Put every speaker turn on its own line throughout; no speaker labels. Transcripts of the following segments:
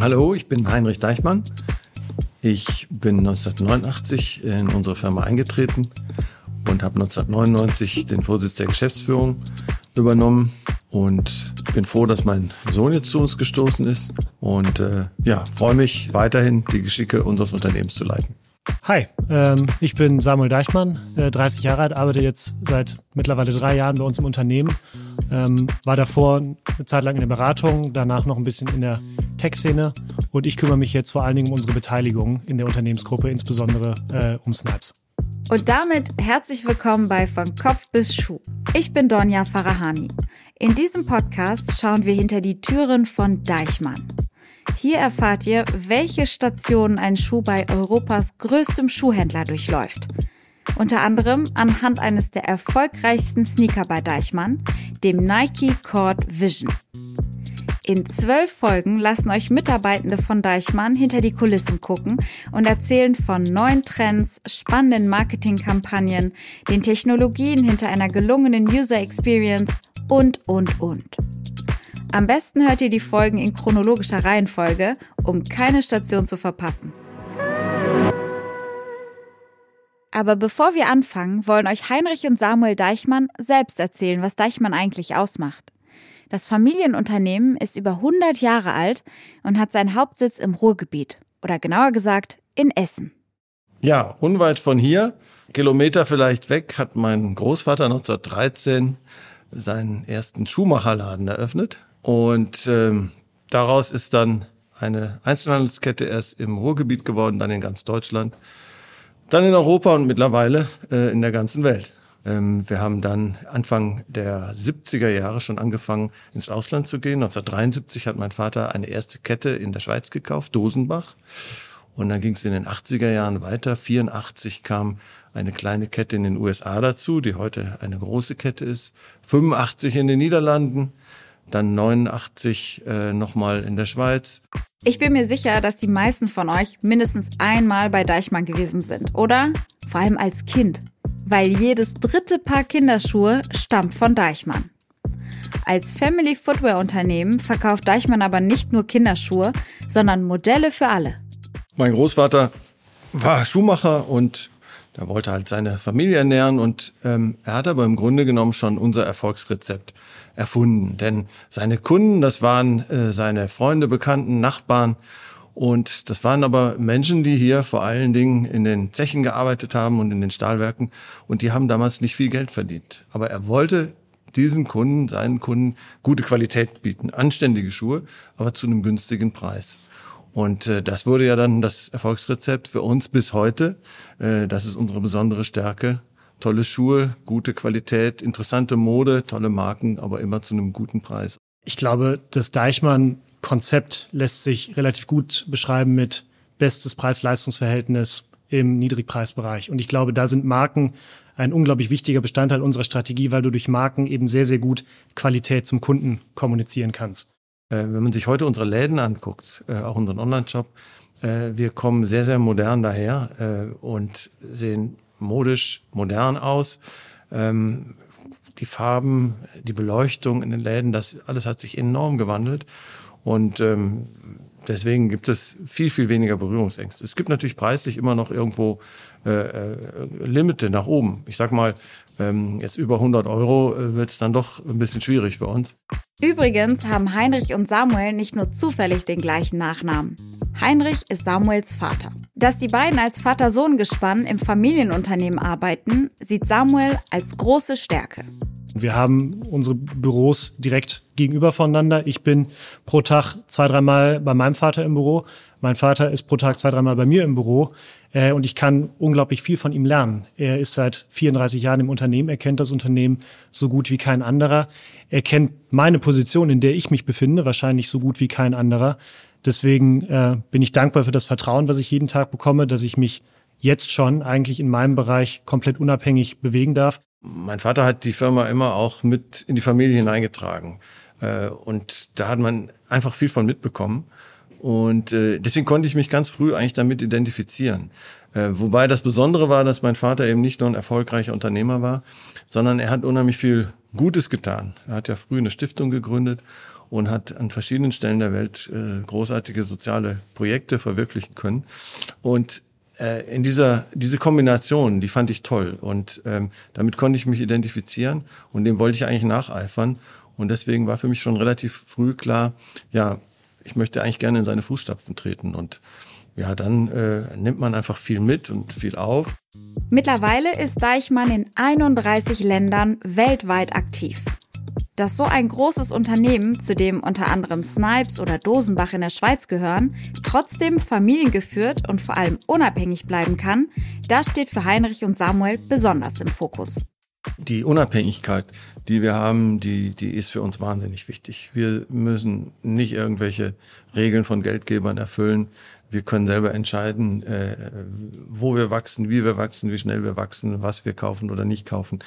Hallo, ich bin Heinrich Deichmann. Ich bin 1989 in unsere Firma eingetreten und habe 1999 den Vorsitz der Geschäftsführung übernommen und bin froh, dass mein Sohn jetzt zu uns gestoßen ist und äh, ja, freue mich weiterhin, die Geschicke unseres Unternehmens zu leiten.
Hi, ähm, ich bin Samuel Deichmann, äh, 30 Jahre alt, arbeite jetzt seit mittlerweile drei Jahren bei uns im Unternehmen. Ähm, war davor eine Zeit lang in der Beratung, danach noch ein bisschen in der Tech-Szene und ich kümmere mich jetzt vor allen Dingen um unsere Beteiligung in der Unternehmensgruppe, insbesondere äh, um Snipes.
Und damit herzlich willkommen bei Von Kopf bis Schuh. Ich bin Donja Farahani. In diesem Podcast schauen wir hinter die Türen von Deichmann. Hier erfahrt ihr, welche Stationen ein Schuh bei Europas größtem Schuhhändler durchläuft. Unter anderem anhand eines der erfolgreichsten Sneaker bei Deichmann, dem Nike Cord Vision. In zwölf Folgen lassen euch Mitarbeitende von Deichmann hinter die Kulissen gucken und erzählen von neuen Trends, spannenden Marketingkampagnen, den Technologien hinter einer gelungenen User Experience und, und, und. Am besten hört ihr die Folgen in chronologischer Reihenfolge, um keine Station zu verpassen. Aber bevor wir anfangen, wollen euch Heinrich und Samuel Deichmann selbst erzählen, was Deichmann eigentlich ausmacht. Das Familienunternehmen ist über 100 Jahre alt und hat seinen Hauptsitz im Ruhrgebiet oder genauer gesagt in Essen.
Ja, unweit von hier, Kilometer vielleicht weg, hat mein Großvater 1913 seinen ersten Schuhmacherladen eröffnet und ähm, daraus ist dann eine Einzelhandelskette erst im Ruhrgebiet geworden, dann in ganz Deutschland, dann in Europa und mittlerweile äh, in der ganzen Welt. Ähm, wir haben dann Anfang der 70er Jahre schon angefangen, ins Ausland zu gehen. 1973 hat mein Vater eine erste Kette in der Schweiz gekauft, Dosenbach. Und dann ging es in den 80er Jahren weiter. 84 kam eine kleine Kette in den USA dazu, die heute eine große Kette ist. 85 in den Niederlanden dann 89 äh, nochmal in der Schweiz.
Ich bin mir sicher, dass die meisten von euch mindestens einmal bei Deichmann gewesen sind, oder? Vor allem als Kind, weil jedes dritte Paar Kinderschuhe stammt von Deichmann. Als Family Footwear Unternehmen verkauft Deichmann aber nicht nur Kinderschuhe, sondern Modelle für alle.
Mein Großvater war Schuhmacher und er wollte halt seine Familie ernähren und ähm, er hat aber im Grunde genommen schon unser Erfolgsrezept erfunden. Denn seine Kunden, das waren äh, seine Freunde, Bekannten, Nachbarn und das waren aber Menschen, die hier vor allen Dingen in den Zechen gearbeitet haben und in den Stahlwerken und die haben damals nicht viel Geld verdient. Aber er wollte diesen Kunden, seinen Kunden gute Qualität bieten, anständige Schuhe, aber zu einem günstigen Preis. Und äh, das wurde ja dann das Erfolgsrezept für uns bis heute. Äh, das ist unsere besondere Stärke. Tolle Schuhe, gute Qualität, interessante Mode, tolle Marken, aber immer zu einem guten Preis.
Ich glaube, das Deichmann-Konzept lässt sich relativ gut beschreiben mit bestes Preis-Leistungs-Verhältnis im Niedrigpreisbereich. Und ich glaube, da sind Marken ein unglaublich wichtiger Bestandteil unserer Strategie, weil du durch Marken eben sehr, sehr gut Qualität zum Kunden kommunizieren kannst.
Äh, wenn man sich heute unsere Läden anguckt, äh, auch unseren Online-Shop, äh, wir kommen sehr, sehr modern daher und sehen modisch modern aus. Ähm, die Farben, die Beleuchtung in den Läden, das alles hat sich enorm gewandelt. Und ähm, deswegen gibt es viel, viel weniger Berührungsängste. Es gibt natürlich preislich immer noch irgendwo Limite nach oben. Ich sag mal, ähm, jetzt über 100 Euro wird es dann doch ein bisschen schwierig für uns.
Übrigens haben Heinrich und Samuel nicht nur zufällig den gleichen Nachnamen. Heinrich ist Samuels Vater. Dass die beiden als Vater-Sohn-Gespann im Familienunternehmen arbeiten, sieht Samuel als große Stärke.
Wir haben unsere Büros direkt gegenüber voneinander. Ich bin pro Tag zwei, dreimal bei meinem Vater im Büro. Mein Vater ist pro Tag zwei, dreimal bei mir im Büro. Äh, und ich kann unglaublich viel von ihm lernen. Er ist seit 34 Jahren im Unternehmen. Er kennt das Unternehmen so gut wie kein anderer. Er kennt meine Position, in der ich mich befinde, wahrscheinlich so gut wie kein anderer. Deswegen äh, bin ich dankbar für das Vertrauen, was ich jeden Tag bekomme, dass ich mich jetzt schon eigentlich in meinem Bereich komplett unabhängig bewegen darf.
Mein Vater hat die Firma immer auch mit in die Familie hineingetragen. Äh, und da hat man einfach viel von mitbekommen. Und äh, deswegen konnte ich mich ganz früh eigentlich damit identifizieren. Äh, wobei das Besondere war, dass mein Vater eben nicht nur ein erfolgreicher Unternehmer war, sondern er hat unheimlich viel Gutes getan. Er hat ja früh eine Stiftung gegründet und hat an verschiedenen Stellen der Welt großartige soziale Projekte verwirklichen können. Und äh, in dieser diese Kombination, die fand ich toll und ähm, damit konnte ich mich identifizieren und dem wollte ich eigentlich nacheifern und deswegen war für mich schon relativ früh klar, ja, ich möchte eigentlich gerne in seine Fußstapfen treten und ja, dann äh, nimmt man einfach viel mit und viel auf.
Mittlerweile ist Deichmann in 31 Ländern weltweit aktiv. Dass so ein großes Unternehmen, zu dem unter anderem Snipes oder Dosenbach in der Schweiz gehören, trotzdem familiengeführt und vor allem unabhängig bleiben kann, das steht für Heinrich und Samuel besonders im Fokus.
Die Unabhängigkeit, die wir haben, die, die ist für uns wahnsinnig wichtig. Wir müssen nicht irgendwelche Regeln von Geldgebern erfüllen. Wir können selber entscheiden, äh, wo wir wachsen, wie wir wachsen, wie schnell wir wachsen, was wir kaufen oder nicht kaufen.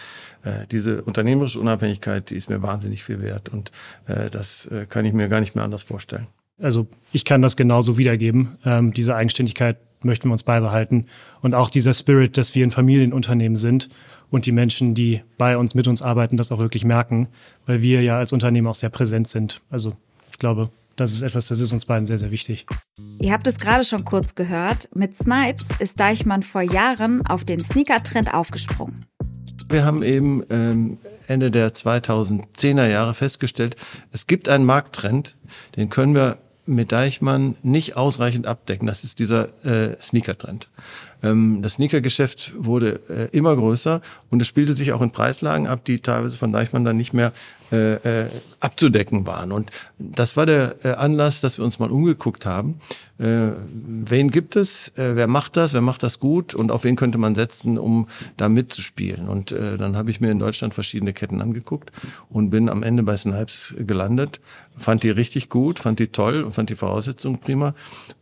Äh, diese unternehmerische Unabhängigkeit, die ist mir wahnsinnig viel wert und äh, das äh, kann ich mir gar nicht mehr anders vorstellen.
Also ich kann das genauso wiedergeben. Ähm, diese Eigenständigkeit möchten wir uns beibehalten und auch dieser Spirit, dass wir ein Familienunternehmen sind und die Menschen, die bei uns mit uns arbeiten, das auch wirklich merken, weil wir ja als Unternehmen auch sehr präsent sind. Also ich glaube, das ist etwas, das ist uns beiden sehr, sehr wichtig.
Ihr habt es gerade schon kurz gehört. Mit Snipes ist Deichmann vor Jahren auf den Sneaker-Trend aufgesprungen.
Wir haben eben ähm, Ende der 2010er Jahre festgestellt, es gibt einen Markttrend, den können wir mit Deichmann nicht ausreichend abdecken. Das ist dieser äh, Sneaker-Trend. Ähm, das Sneaker-Geschäft wurde äh, immer größer und es spielte sich auch in Preislagen ab, die teilweise von Deichmann dann nicht mehr äh, äh, abzudecken waren. Und das war der äh, Anlass, dass wir uns mal umgeguckt haben. Äh, wen gibt es? Wer macht das? Wer macht das gut? Und auf wen könnte man setzen, um da mitzuspielen? Und dann habe ich mir in Deutschland verschiedene Ketten angeguckt und bin am Ende bei Snipes gelandet. Fand die richtig gut, fand die toll und fand die Voraussetzungen prima.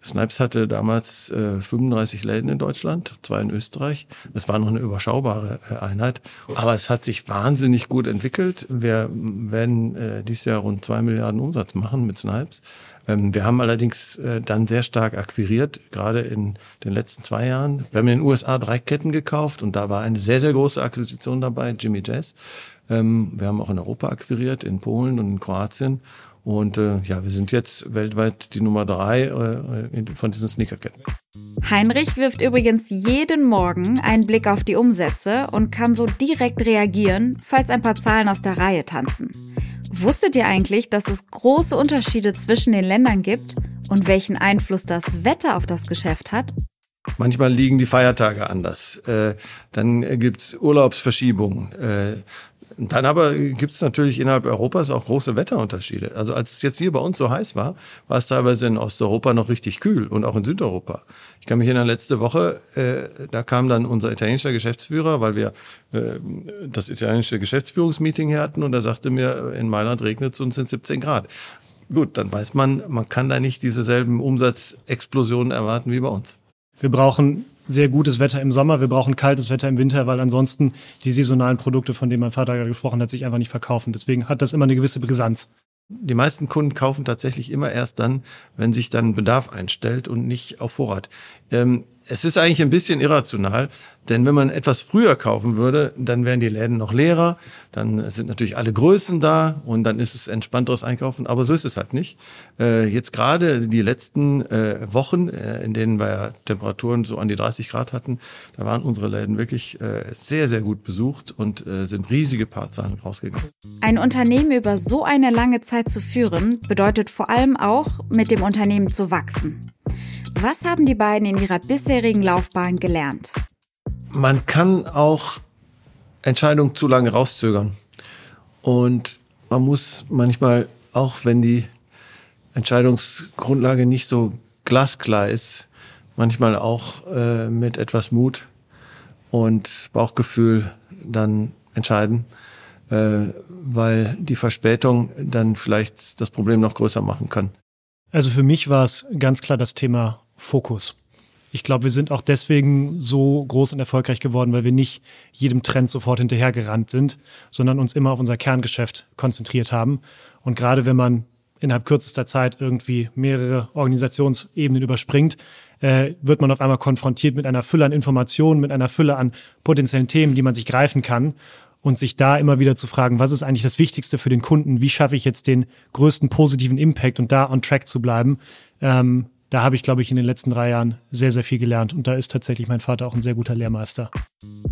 Snipes hatte damals äh, 35 Läden in Deutschland, zwei in Österreich. Es war noch eine überschaubare äh, Einheit, aber es hat sich wahnsinnig gut entwickelt. Wir werden äh, dieses Jahr rund zwei Milliarden Umsatz machen mit Snipes. Ähm, wir haben allerdings äh, dann sehr stark akquiriert, gerade in den letzten zwei Jahren. Wir haben in den USA drei Ketten gekauft und da war eine sehr, sehr große Akquisition dabei, Jimmy Jazz. Ähm, wir haben auch in Europa akquiriert, in Polen und in Kroatien. Und äh, ja, wir sind jetzt weltweit die Nummer drei äh, von diesen Sneakerketten.
Heinrich wirft übrigens jeden Morgen einen Blick auf die Umsätze und kann so direkt reagieren, falls ein paar Zahlen aus der Reihe tanzen. Wusstet ihr eigentlich, dass es große Unterschiede zwischen den Ländern gibt und welchen Einfluss das Wetter auf das Geschäft hat?
Manchmal liegen die Feiertage anders. Äh, dann gibt's Urlaubsverschiebungen. Dann aber gibt es natürlich innerhalb Europas auch große Wetterunterschiede. Also als es jetzt hier bei uns so heiß war, war es teilweise in Osteuropa noch richtig kühl und auch in Südeuropa. Ich kann mich in der letzte Woche, äh, da kam dann unser italienischer Geschäftsführer, weil wir äh, das italienische Geschäftsführungsmeeting hier hatten und er sagte mir, in Mailand regnet es und sind 17 Grad. Gut, dann weiß man, man kann da nicht dieselben Umsatzexplosionen erwarten wie bei uns.
Wir brauchen sehr gutes Wetter im Sommer, wir brauchen kaltes Wetter im Winter, weil ansonsten die saisonalen Produkte, von denen mein Vater gerade gesprochen hat, sich einfach nicht verkaufen. Deswegen hat das immer eine gewisse Brisanz.
Die meisten Kunden kaufen tatsächlich immer erst dann, wenn sich dann Bedarf einstellt und nicht auf Vorrat. Ähm, es ist eigentlich ein bisschen irrational, denn wenn man etwas früher kaufen würde, dann wären die Läden noch leerer, dann sind natürlich alle Größen da und dann ist es entspannteres Einkaufen, aber so ist es halt nicht. Äh, jetzt gerade die letzten äh, Wochen, äh, in denen wir Temperaturen so an die 30 Grad hatten, da waren unsere Läden wirklich sehr, sehr gut besucht und sind riesige Paarzahlen rausgegangen.
Ein Unternehmen über so eine lange Zeit zu führen, bedeutet vor allem auch, mit dem Unternehmen zu wachsen. Was haben die beiden in ihrer bisherigen Laufbahn gelernt?
Man kann auch Entscheidungen zu lange rauszögern. Und man muss manchmal, auch wenn die Entscheidungsgrundlage nicht so glasklar ist, manchmal auch äh, mit etwas Mut und Bauchgefühl dann entscheiden, äh, weil die Verspätung dann vielleicht das Problem noch größer machen kann.
Also für mich war es ganz klar das Thema Fokus. Ich glaube, wir sind auch deswegen so groß und erfolgreich geworden, weil wir nicht jedem Trend sofort hinterhergerannt sind, sondern uns immer auf unser Kerngeschäft konzentriert haben. Und gerade wenn man innerhalb kürzester Zeit irgendwie mehrere Organisationsebenen überspringt, äh, wird man auf einmal konfrontiert mit einer Fülle an Informationen, mit einer Fülle an potenziellen Themen, die man sich greifen kann. Und sich da immer wieder zu fragen, was ist eigentlich das Wichtigste für den Kunden? Wie schaffe ich jetzt den größten positiven Impact und da on track zu bleiben? Ähm, da habe ich, glaube ich, in den letzten drei Jahren sehr, sehr viel gelernt. Und da ist tatsächlich mein Vater auch ein sehr guter Lehrmeister.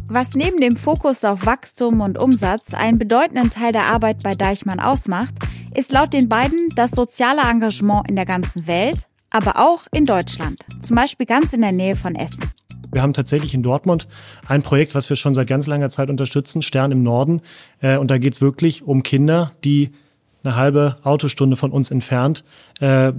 Was neben dem Fokus auf Wachstum und Umsatz einen bedeutenden Teil der Arbeit bei Deichmann ausmacht, ist laut den beiden das soziale Engagement in der ganzen Welt, aber auch in Deutschland, zum Beispiel ganz in der Nähe von Essen.
Wir haben tatsächlich in Dortmund ein Projekt, was wir schon seit ganz langer Zeit unterstützen, Stern im Norden. Äh, und da geht es wirklich um Kinder, die eine halbe Autostunde von uns entfernt äh,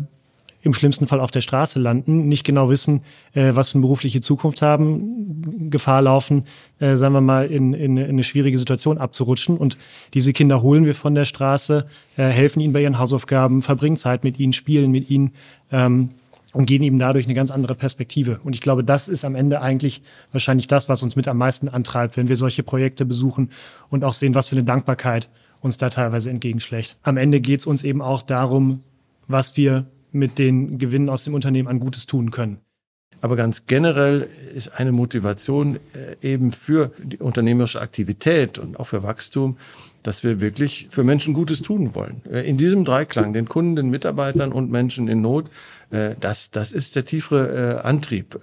im schlimmsten Fall auf der Straße landen, nicht genau wissen, äh, was für eine berufliche Zukunft haben, Gefahr laufen, äh, sagen wir mal, in, in, in eine schwierige Situation abzurutschen. Und diese Kinder holen wir von der Straße, äh, helfen ihnen bei ihren Hausaufgaben, verbringen Zeit mit ihnen, spielen mit ihnen. Ähm, und gehen eben dadurch eine ganz andere Perspektive. Und ich glaube, das ist am Ende eigentlich wahrscheinlich das, was uns mit am meisten antreibt, wenn wir solche Projekte besuchen und auch sehen, was für eine Dankbarkeit uns da teilweise entgegenschlägt. Am Ende geht es uns eben auch darum, was wir mit den Gewinnen aus dem Unternehmen an Gutes tun können.
Aber ganz generell ist eine Motivation äh, eben für die unternehmerische Aktivität und auch für Wachstum, dass wir wirklich für Menschen Gutes tun wollen. Äh, in diesem Dreiklang, den Kunden, den Mitarbeitern und Menschen in Not, äh, das, das ist der tiefere Antrieb.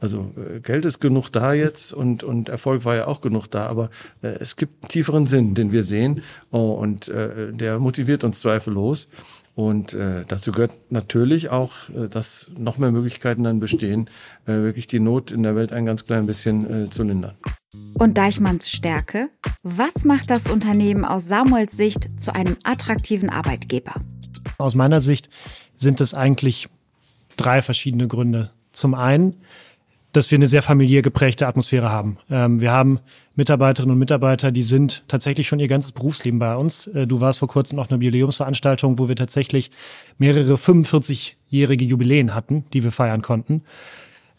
Also Geld ist genug da jetzt und, und Erfolg war ja auch genug da, aber es gibt einen tieferen Sinn, den wir sehen und der motiviert uns zweifellos. Und äh, dazu gehört natürlich auch, äh, dass noch mehr Möglichkeiten dann bestehen, äh, wirklich die Not in der Welt ein ganz klein bisschen äh, zu lindern.
Und Deichmanns Stärke? Was macht das Unternehmen aus Samuels Sicht zu einem attraktiven Arbeitgeber?
Aus meiner Sicht sind es eigentlich drei verschiedene Gründe. Zum einen dass wir eine sehr familiär geprägte Atmosphäre haben. Ähm, wir haben Mitarbeiterinnen und Mitarbeiter, die sind tatsächlich schon ihr ganzes Berufsleben bei uns. Äh, du warst vor kurzem auf einer Jubiläumsveranstaltung, wo wir tatsächlich mehrere 45-jährige Jubiläen hatten, die wir feiern konnten.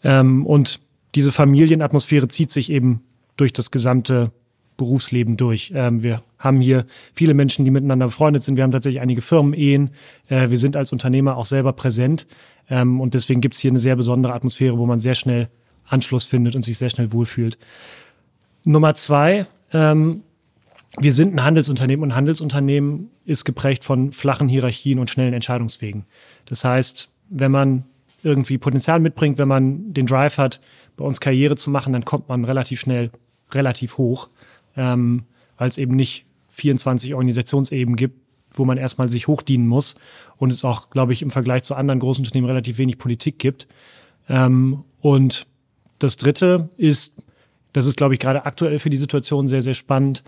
Ähm, und diese Familienatmosphäre zieht sich eben durch das gesamte Berufsleben durch. Ähm, wir haben hier viele Menschen, die miteinander befreundet sind. Wir haben tatsächlich einige Firmen-Ehen. Äh, wir sind als Unternehmer auch selber präsent. Ähm, und deswegen gibt es hier eine sehr besondere Atmosphäre, wo man sehr schnell Anschluss findet und sich sehr schnell wohlfühlt. Nummer zwei, ähm, wir sind ein Handelsunternehmen und Handelsunternehmen ist geprägt von flachen Hierarchien und schnellen Entscheidungswegen. Das heißt, wenn man irgendwie Potenzial mitbringt, wenn man den Drive hat, bei uns Karriere zu machen, dann kommt man relativ schnell relativ hoch, ähm, weil es eben nicht 24 Organisationsebenen gibt, wo man erstmal sich hochdienen muss und es auch, glaube ich, im Vergleich zu anderen großen Unternehmen relativ wenig Politik gibt. Ähm, und das Dritte ist, das ist, glaube ich, gerade aktuell für die Situation sehr, sehr spannend.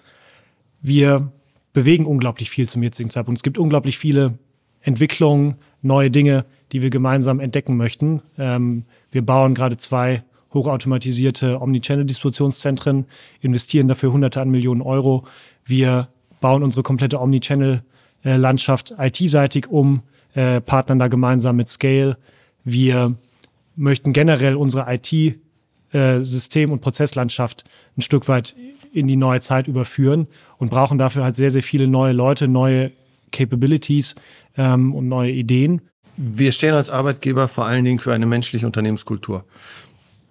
Wir bewegen unglaublich viel zum jetzigen Zeitpunkt. Es gibt unglaublich viele Entwicklungen, neue Dinge, die wir gemeinsam entdecken möchten. Ähm, wir bauen gerade zwei hochautomatisierte Omnichannel-Distributionszentren, investieren dafür Hunderte an Millionen Euro. Wir bauen unsere komplette Omnichannel-Landschaft IT-seitig um, äh, partnern da gemeinsam mit Scale. Wir möchten generell unsere IT äh, und Prozesslandschaft ein Stück weit in die neue Zeit überführen und brauchen dafür halt sehr, sehr viele neue Leute, neue Capabilities ähm, und neue Ideen.
Wir stehen als Arbeitgeber vor allen Dingen für eine menschliche Unternehmenskultur.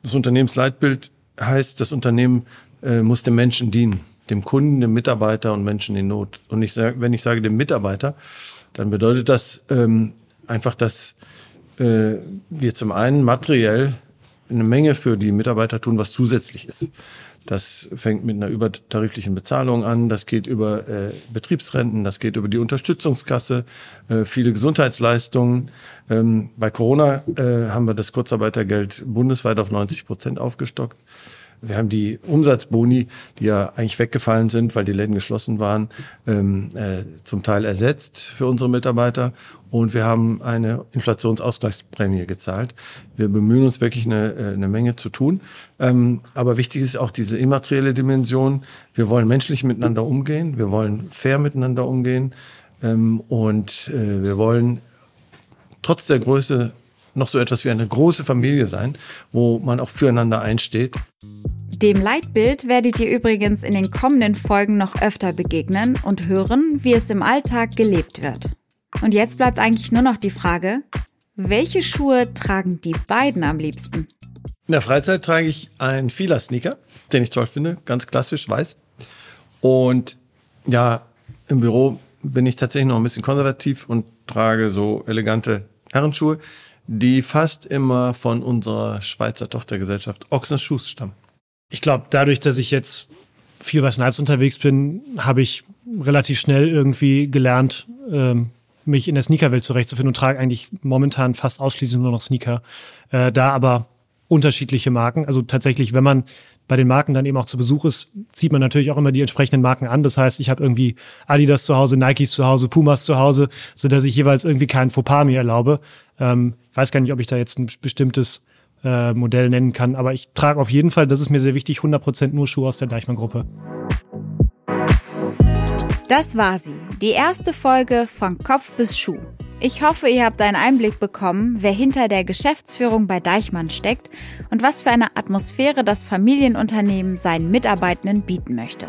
Das Unternehmensleitbild heißt, das Unternehmen äh, muss dem Menschen dienen, dem Kunden, dem Mitarbeiter und Menschen in Not. Und ich sag, wenn ich sage dem Mitarbeiter, dann bedeutet das ähm, einfach, dass äh, wir zum einen materiell eine Menge für die Mitarbeiter tun, was zusätzlich ist. Das fängt mit einer übertariflichen Bezahlung an, das geht über äh, Betriebsrenten, das geht über die Unterstützungskasse, äh, viele Gesundheitsleistungen. Ähm, bei Corona äh, haben wir das Kurzarbeitergeld bundesweit auf 90 Prozent aufgestockt. Wir haben die Umsatzboni, die ja eigentlich weggefallen sind, weil die Läden geschlossen waren, ähm, äh, zum Teil ersetzt für unsere Mitarbeiter. Und wir haben eine Inflationsausgleichsprämie gezahlt. Wir bemühen uns wirklich eine, äh, eine Menge zu tun. Ähm, aber wichtig ist auch diese immaterielle Dimension. Wir wollen menschlich miteinander umgehen. Wir wollen fair miteinander umgehen. Ähm, und äh, wir wollen trotz der Größe noch so etwas wie eine große Familie sein, wo man auch füreinander einsteht.
Dem Leitbild werdet ihr übrigens in den kommenden Folgen noch öfter begegnen und hören, wie es im Alltag gelebt wird. Und jetzt bleibt eigentlich nur noch die Frage, welche Schuhe tragen die beiden am liebsten?
In der Freizeit trage ich einen Fila-Sneaker, den ich toll finde, ganz klassisch weiß. Und ja, im Büro bin ich tatsächlich noch ein bisschen konservativ und trage so elegante Herrenschuhe, die fast immer von unserer Schweizer Tochtergesellschaft Ochsner Schuss stammen.
Ich glaube, dadurch, dass ich jetzt viel bei Snipes unterwegs bin, habe ich relativ schnell irgendwie gelernt, ähm, mich in der Sneakerwelt zurechtzufinden und trage eigentlich momentan fast ausschließlich nur noch Sneaker. Äh, da aber unterschiedliche Marken. Also tatsächlich, wenn man bei den Marken dann eben auch zu Besuch ist, zieht man natürlich auch immer die entsprechenden Marken an. Das heißt, ich habe irgendwie Adidas zu Hause, Nikes zu Hause, Pumas zu Hause, so dass ich jeweils irgendwie keinen Fauxpas mir erlaube. Ähm, ich weiß gar nicht, ob ich da jetzt ein bestimmtes äh, Modell nennen kann, aber ich trage auf jeden Fall, das ist mir sehr wichtig, 100% nur Schuhe aus der Deichmann-Gruppe.
Das war sie, die erste Folge von Kopf bis Schuh. Ich hoffe, ihr habt einen Einblick bekommen, wer hinter der Geschäftsführung bei Deichmann steckt und was für eine Atmosphäre das Familienunternehmen seinen Mitarbeitenden bieten möchte.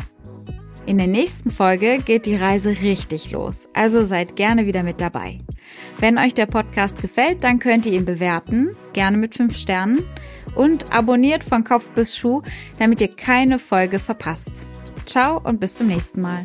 In der nächsten Folge geht die Reise richtig los, also seid gerne wieder mit dabei. Wenn euch der Podcast gefällt, dann könnt ihr ihn bewerten, gerne mit 5 Sternen und abonniert von Kopf bis Schuh, damit ihr keine Folge verpasst. Ciao und bis zum nächsten Mal.